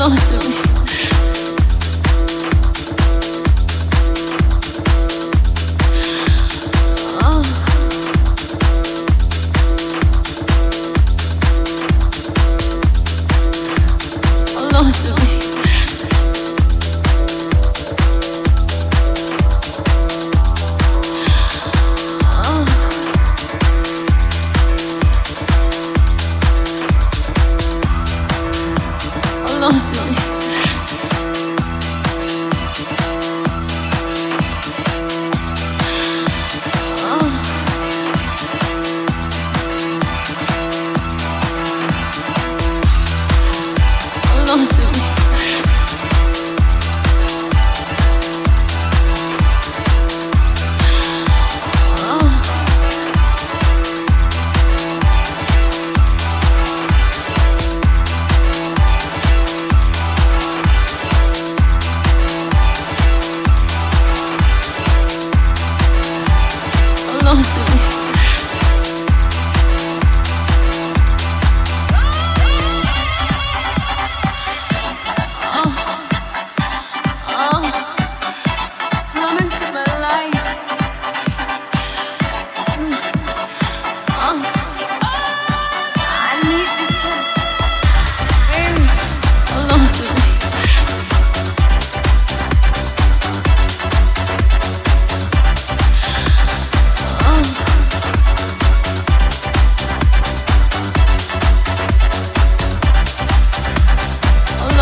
not doing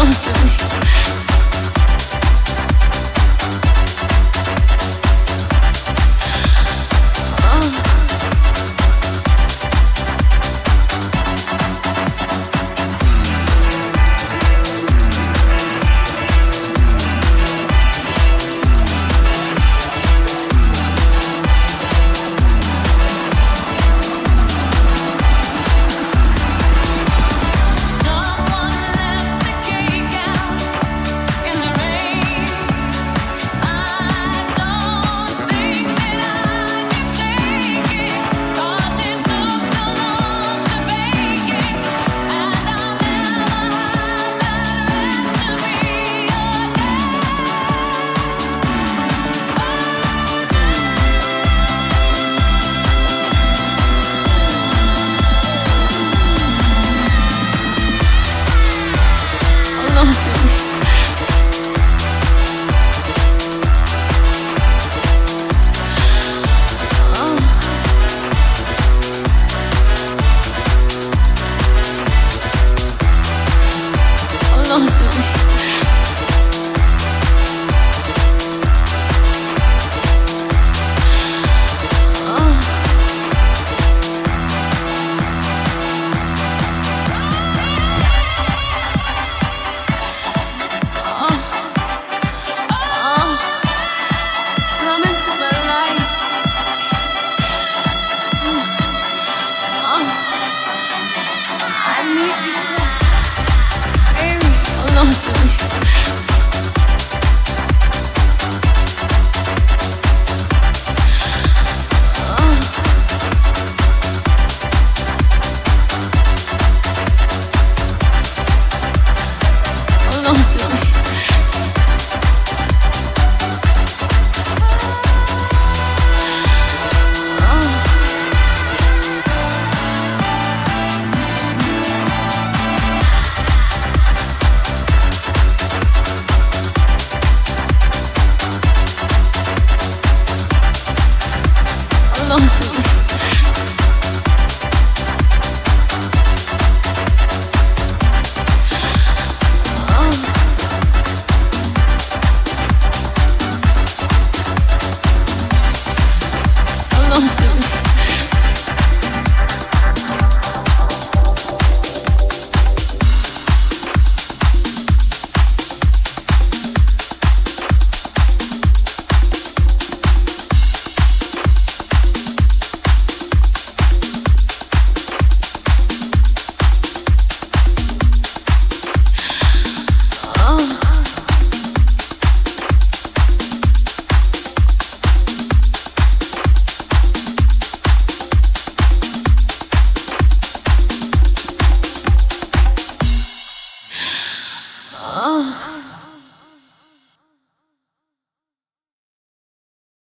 ど？Hold